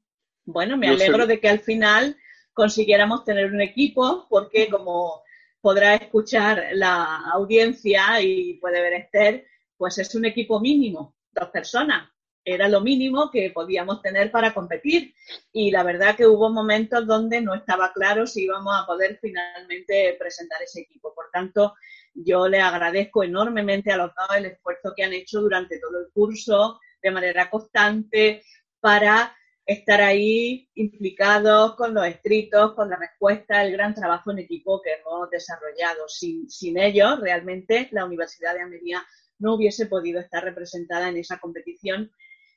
Bueno, me alegro de que al final consiguiéramos tener un equipo, porque como podrá escuchar la audiencia y puede ver Esther, pues es un equipo mínimo, dos personas. Era lo mínimo que podíamos tener para competir. Y la verdad que hubo momentos donde no estaba claro si íbamos a poder finalmente presentar ese equipo. Por tanto, yo le agradezco enormemente a los dos el esfuerzo que han hecho durante todo el curso de manera constante para estar ahí implicados con los escritos, con la respuesta, el gran trabajo en equipo que hemos desarrollado. Sin, sin ellos, realmente, la Universidad de Almería no hubiese podido estar representada en esa competición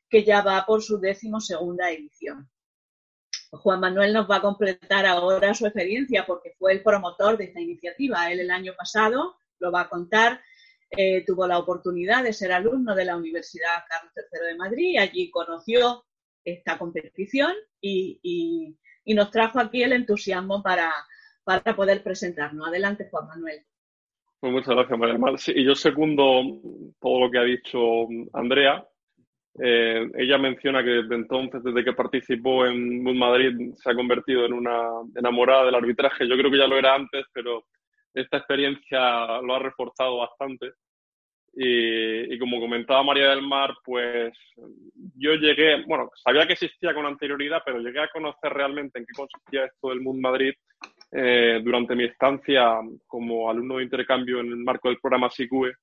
que ya va por su décimo segunda edición. Juan Manuel nos va a completar ahora su experiencia porque fue el promotor de esta iniciativa. Él el año pasado lo va a contar. Eh, tuvo la oportunidad de ser alumno de la Universidad Carlos III de Madrid. Allí conoció esta competición y, nos trajo aquí el entusiasmo para, para poder presentarnos. Adelante, Juan Manuel. Pues muchas gracias, María Mar. y yo segundo todo lo que ha dicho Andrea. Eh, ella menciona que desde entonces, desde que participó en Madrid, se ha convertido en una enamorada del arbitraje. Yo creo que ya lo era antes, pero esta experiencia lo ha reforzado bastante. Y, como comentaba María del Mar, pues yo llegué, bueno, sabía que existía con anterioridad, pero llegué a conocer realmente en qué consistía esto del Mood Madrid eh, durante mi estancia como alumno de intercambio en el marco del programa SICUE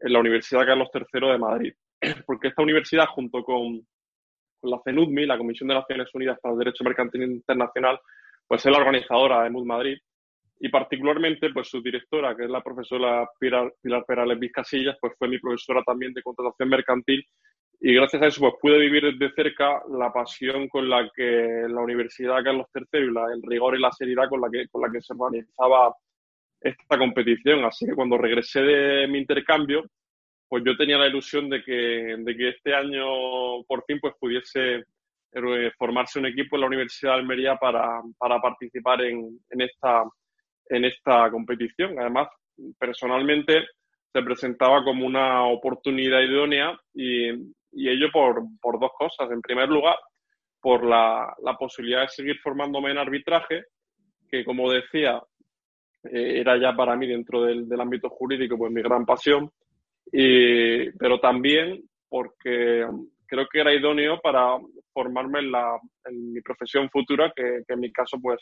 en la Universidad Carlos III de Madrid. Porque esta universidad, junto con, con la CENUDMI, la Comisión de Naciones Unidas para el Derecho Mercantil Internacional, pues es la organizadora de Mood Madrid y particularmente pues su directora, que es la profesora Pilar, Pilar Perales Vizcasillas, pues fue mi profesora también de contratación mercantil y gracias a eso pues pude vivir desde cerca la pasión con la que la Universidad Carlos III y la, el rigor y la seriedad con la que, con la que se organizaba esta competición. Así que cuando regresé de mi intercambio, pues yo tenía la ilusión de que, de que este año por fin pues pudiese eh, formarse un equipo en la Universidad de Almería para, para participar en, en esta en esta competición. Además, personalmente se presentaba como una oportunidad idónea y, ello por, dos cosas. En primer lugar, por la, posibilidad de seguir formándome en arbitraje, que como decía, eh, era ya para mí dentro del, ámbito jurídico pues mi gran pasión, y, pero también porque creo que era idóneo para formarme en, la, en mi profesión futura, que, que en mi caso pues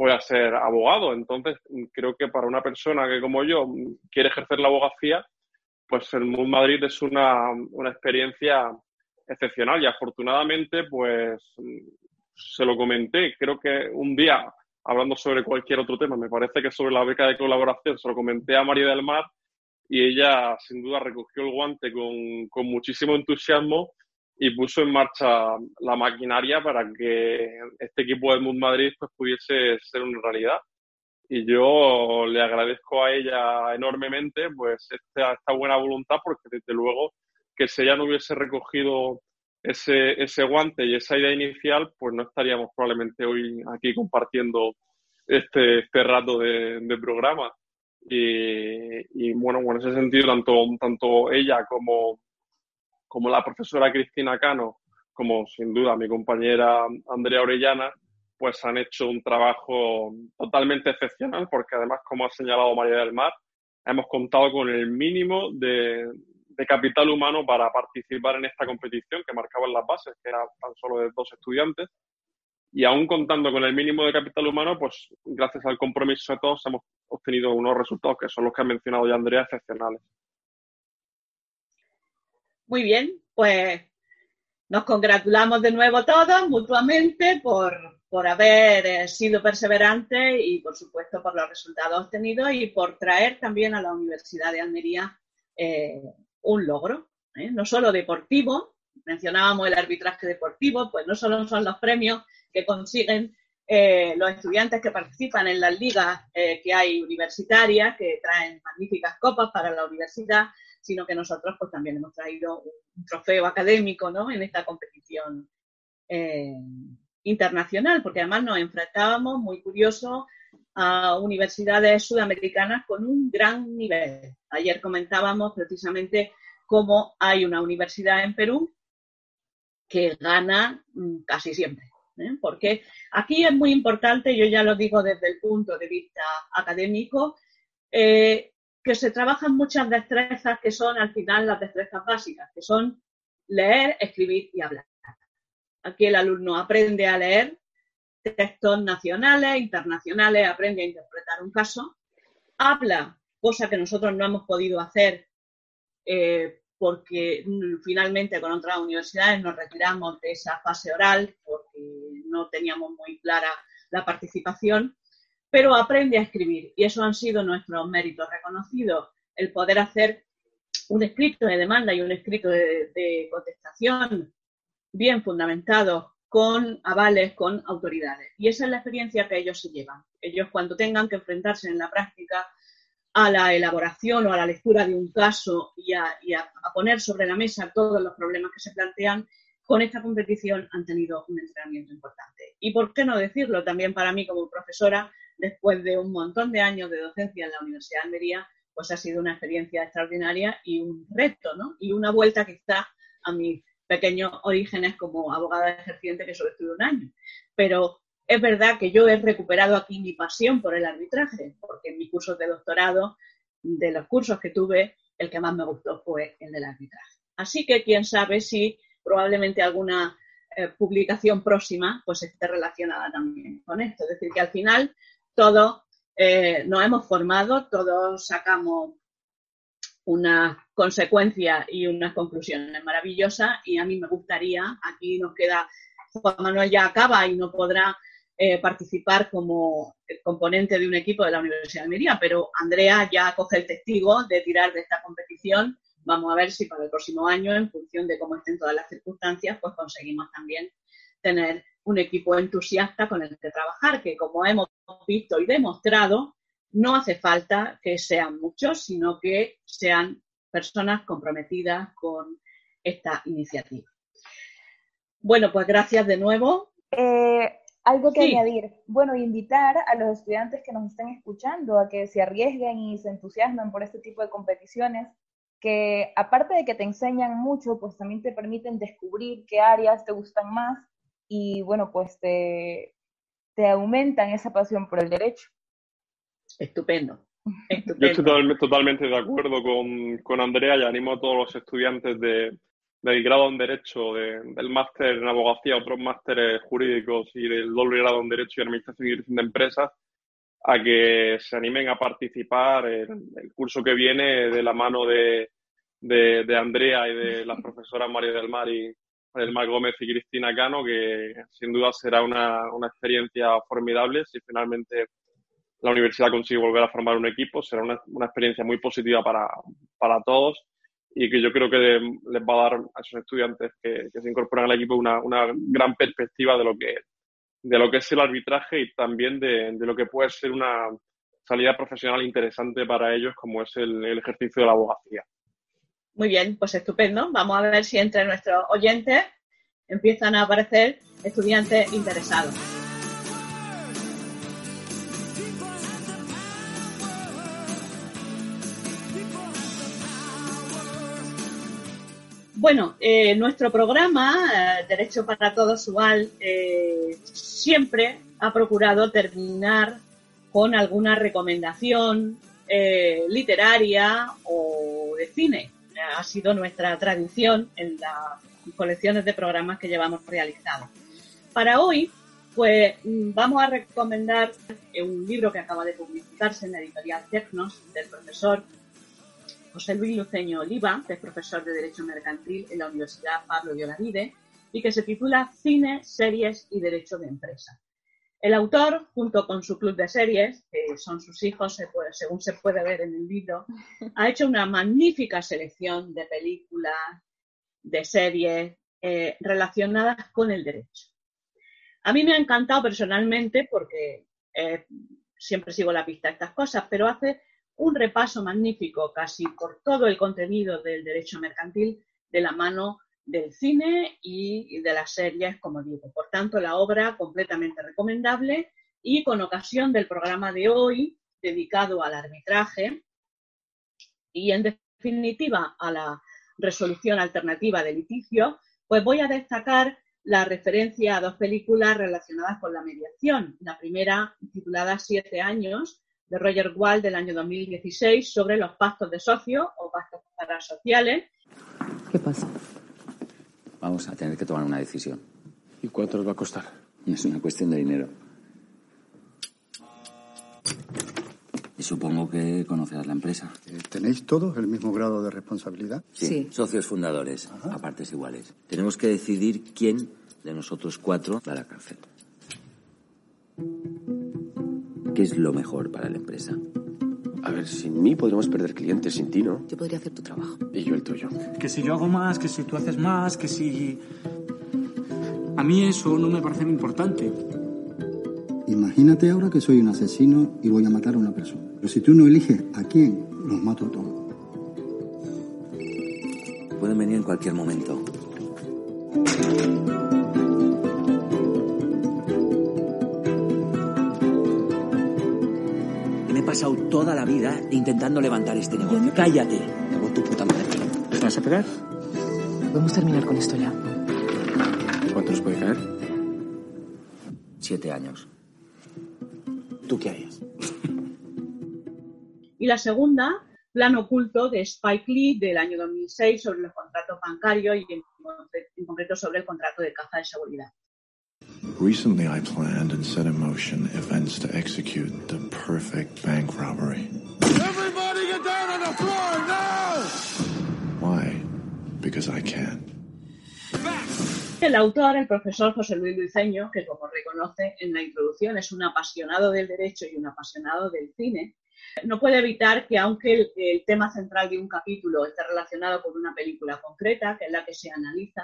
voy a ser abogado. Entonces, creo que para una persona que como yo quiere ejercer la abogacía, pues el Mood Madrid es una, una experiencia excepcional y afortunadamente, pues se lo comenté. Creo que un día, hablando sobre cualquier otro tema, me parece que sobre la beca de colaboración, se lo comenté a María del Mar y ella sin duda recogió el guante con, con muchísimo entusiasmo y puso en marcha la maquinaria para que este equipo de Mood Madrid pues, pudiese ser una realidad. Y yo le agradezco a ella enormemente pues esta, esta buena voluntad porque desde luego que si ella no hubiese recogido ese, ese guante y esa idea inicial, pues no estaríamos probablemente hoy aquí compartiendo este, este rato de, de programa. Y, y, bueno, en ese sentido, tanto, tanto ella como, como la profesora Cristina Cano, como sin duda mi compañera Andrea Orellana, pues han hecho un trabajo totalmente excepcional, porque además, como ha señalado María del Mar, hemos contado con el mínimo de, capital humano para participar en esta competición que marcaban las bases, que era tan solo de dos estudiantes. Y aún contando con el mínimo de capital humano, pues gracias al compromiso de todos hemos obtenido unos resultados que son los que ha mencionado ya Andrea, excepcionales. Muy bien, pues nos congratulamos de nuevo todos mutuamente por, por haber eh, sido perseverantes y, por supuesto, por los resultados obtenidos y por traer también a la Universidad de Almería eh, un logro, ¿eh? no solo deportivo, mencionábamos el arbitraje deportivo, pues no solo son los premios que consiguen los estudiantes que participan en las ligas que hay universitarias, que traen magníficas copas para la universidad, sino que nosotros pues también hemos traído un trofeo académico ¿no? en esta competición eh, internacional, porque además nos enfrentábamos, muy curioso, a universidades sudamericanas con un gran nivel. Ayer comentábamos precisamente cómo hay una universidad en Perú que gana mm, casi siempre. ¿eh? Porque aquí es muy importante, yo ya lo digo desde el punto de vista académico, eh, que se trabajan muchas destrezas que son al final las destrezas básicas, que son leer, escribir y hablar. Aquí el alumno aprende a leer textos nacionales, internacionales, aprende a interpretar un caso, habla, cosa que nosotros no hemos podido hacer eh, porque finalmente con otras universidades nos retiramos de esa fase oral porque no teníamos muy clara la participación pero aprende a escribir y eso han sido nuestros méritos reconocidos, el poder hacer un escrito de demanda y un escrito de, contestación bien fundamentado con avales, con autoridades. Y esa es la experiencia que ellos se llevan. Ellos cuando tengan que enfrentarse en la práctica a la elaboración o a la lectura de un caso y a poner sobre la mesa todos los problemas que se plantean, con esta competición han tenido un entrenamiento importante. Y por qué no decirlo, también para mí como profesora después de un montón de años de docencia en la Universidad de Almería, pues ha sido una experiencia extraordinaria y un reto, ¿no? Y una vuelta quizá a mis pequeños orígenes como abogada ejerciente que solo estuve un año. Pero es verdad que yo he recuperado aquí mi pasión por el arbitraje, porque en mi curso de doctorado, de los cursos que tuve, el que más me gustó fue el del arbitraje. Así que quién sabe si probablemente alguna eh, publicación próxima pues esté relacionada también con esto. Es decir, que al final todos eh, nos hemos formado, todos sacamos una consecuencia y unas conclusiones maravillosas y a mí me gustaría, aquí nos queda, Juan Manuel ya acaba y no podrá eh, participar como componente de un equipo de la Universidad de Almería, pero Andrea ya coge el testigo de tirar de esta competición. Vamos a ver si para el próximo año, en función de cómo estén todas las circunstancias, pues conseguimos también tener un equipo entusiasta con el que trabajar, que como hemos visto y demostrado, no hace falta que sean muchos, sino que sean personas comprometidas con esta iniciativa. Bueno, pues gracias de nuevo. Eh, algo que añadir. Bueno, invitar a los estudiantes que nos estén escuchando a que se arriesguen y se entusiasmen por este tipo de competiciones, que aparte de que te enseñan mucho, pues también te permiten descubrir qué áreas te gustan más y bueno, pues te, te aumentan esa pasión por el derecho. Estupendo. Yo estoy totalmente, de acuerdo con, Andrea y animo a todos los estudiantes de, del grado en Derecho, del máster en Abogacía, otros másteres jurídicos y del doble grado en Derecho y Administración y Dirección de Empresas a que se animen a participar en el curso que viene de la mano de, de Andrea y de las profesoras María del Mar y, Mar Gómez y Cristina Cano, que sin duda será una, experiencia formidable si finalmente la universidad consigue volver a formar un equipo. Será una, experiencia muy positiva para, todos y que yo creo que les va a dar a esos estudiantes que, se incorporan al equipo una, gran perspectiva de lo que de lo que es el arbitraje y también de, lo que puede ser una salida profesional interesante para ellos como es el ejercicio de la abogacía. Muy bien, pues estupendo. Vamos a ver si entre nuestros oyentes empiezan a aparecer estudiantes interesados. Bueno, eh, nuestro programa, eh, Derecho para Todos igual, eh, siempre ha procurado terminar con alguna recomendación literaria o de cine ha sido nuestra tradición en las colecciones de programas que llevamos realizados. Para hoy, pues mm, vamos a recomendar un libro que acaba de publicarse en la editorial Tecnos del profesor José Luis Luceño Oliva, que es profesor de Derecho Mercantil en la Universidad Pablo de Olavide, y que se titula Cine, Series y Derecho de Empresa. El autor, junto con su club de series, que son sus hijos, según se puede ver en el libro, ha hecho una magnífica selección de películas, de series eh, relacionadas con el derecho. A mí me ha encantado personalmente porque eh, siempre sigo la pista de estas cosas, pero hace un repaso magnífico casi por todo el contenido del derecho mercantil de la mano del cine y de las series, como digo. Por tanto, la obra completamente recomendable y con ocasión del programa de hoy dedicado al arbitraje y en definitiva a la resolución alternativa de litigio, pues voy a destacar la referencia a dos películas relacionadas con la mediación. La primera, titulada Siete años, de Roger Wall del año 2016, sobre los pactos de socio o pactos parasociales. ¿Qué pasa? Vamos a tener que tomar una decisión. ¿Y cuánto nos va a costar? Es una cuestión de dinero. Y supongo que conocerás la empresa. Eh, ¿Tenéis todos el mismo grado de responsabilidad? Sí. Socios fundadores, a partes iguales. Tenemos que decidir quién de nosotros cuatro va a la cárcel. ¿Qué es lo mejor para la empresa? A ver, sin mí podríamos perder clientes, sin ti, ¿no? Yo podría hacer tu trabajo. Y yo el tuyo. Que si yo hago más, que si tú haces más, que si... A mí eso no me parece importante. Imagínate ahora que soy un asesino y voy a matar a una persona. Pero si tú no eliges a quién, los mato a todos. Pueden venir en cualquier momento. Pasado toda la vida intentando levantar este negocio. Cállate. Como tu puta madre. ¿Te vas a pegar? Podemos terminar con esto ya. ¿Cuánto nos puede caer? Siete años. ¿Tú qué harías? y la segunda, Plan Oculto de Spike Lee del año 2006 sobre los contratos bancarios y en, en concreto sobre el contrato de caja de seguridad. Recently, I planned and set in motion events to execute the perfect bank robbery. Everybody get down on the floor now! Why? Because I can. El autor, el profesor José Luis Luiseño, que como reconoce en la introducción es un apasionado del derecho y un apasionado del cine, no puede evitar que aunque el, tema central de un capítulo esté relacionado con una película concreta, que es la que se analiza,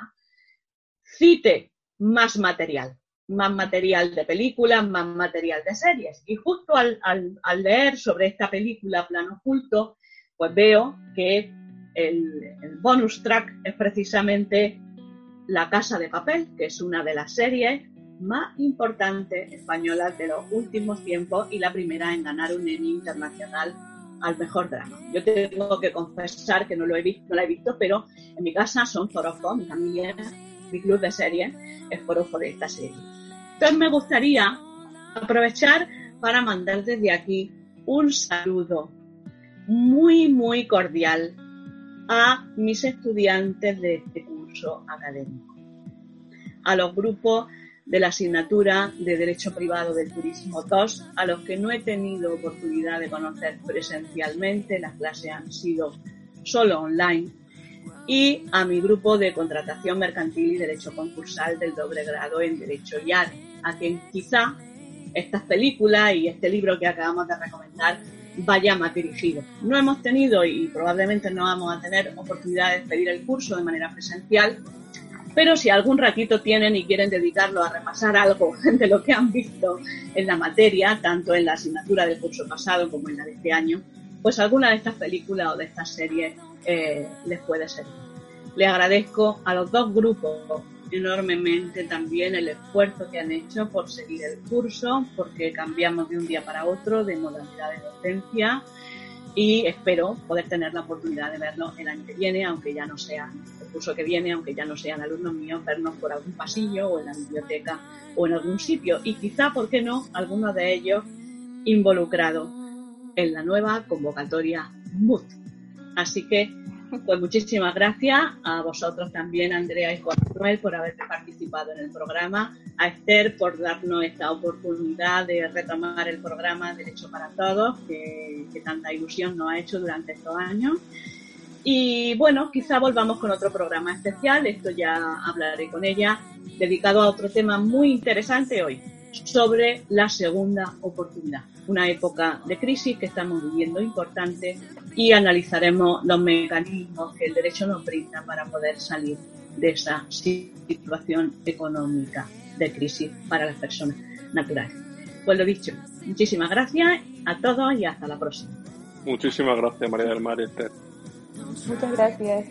cite más material, más material de películas, más material de series. Y justo al, leer sobre esta película Plano Oculto, pues veo que el, bonus track es precisamente la Casa de Papel, que es una de las series más importantes españolas de los últimos tiempos y la primera en ganar un Emmy internacional al mejor drama. Yo tengo que confesar que no lo he visto, no la he visto, pero en mi casa son forofos, mi familia, mi club de series es forofo de esta serie. Entonces me gustaría aprovechar para mandar desde aquí un saludo muy, muy cordial a mis estudiantes de este curso académico, a los grupos de la asignatura de Derecho Privado del Turismo 2, a los que no he tenido oportunidad de conocer presencialmente, las clases han sido solo online, y a mi grupo de contratación mercantil y derecho concursal del doble grado en Derecho IAR, a quien quizá estas películas y este libro que acabamos de recomendar vaya más dirigido. No hemos tenido y probablemente no vamos a tener oportunidad de pedir el curso de manera presencial, pero si algún ratito tienen y quieren dedicarlo a repasar algo de lo que han visto en la materia, tanto en la asignatura del curso pasado como en la de este año, pues alguna de estas películas o de estas series eh, les puede servir. Le agradezco a los dos grupos enormemente también el esfuerzo que han hecho por seguir el curso, porque cambiamos de un día para otro de modalidad de docencia y espero poder tener la oportunidad de verlo el año que viene, aunque ya no sea el curso que viene, aunque ya no sean alumnos míos, vernos por algún pasillo o en la biblioteca o en algún sitio y quizá, ¿por qué no?, alguno de ellos involucrado en la nueva convocatoria MUT. Así que pues muchísimas gracias a vosotros también, Andrea y Juan Manuel, por haber participado en el programa, a Esther por darnos esta oportunidad de retomar el programa Derecho para Todos, que, tanta ilusión nos ha hecho durante estos años. Y bueno, quizá volvamos con otro programa especial, esto ya hablaré con ella, dedicado a otro tema muy interesante hoy, sobre la segunda oportunidad, una época de crisis que estamos viviendo importante y analizaremos los mecanismos que el derecho nos brinda para poder salir de esa situación económica de crisis para las personas naturales. Pues lo dicho, muchísimas gracias a todos y hasta la próxima. Muchísimas gracias, María del Mar Muchas gracias.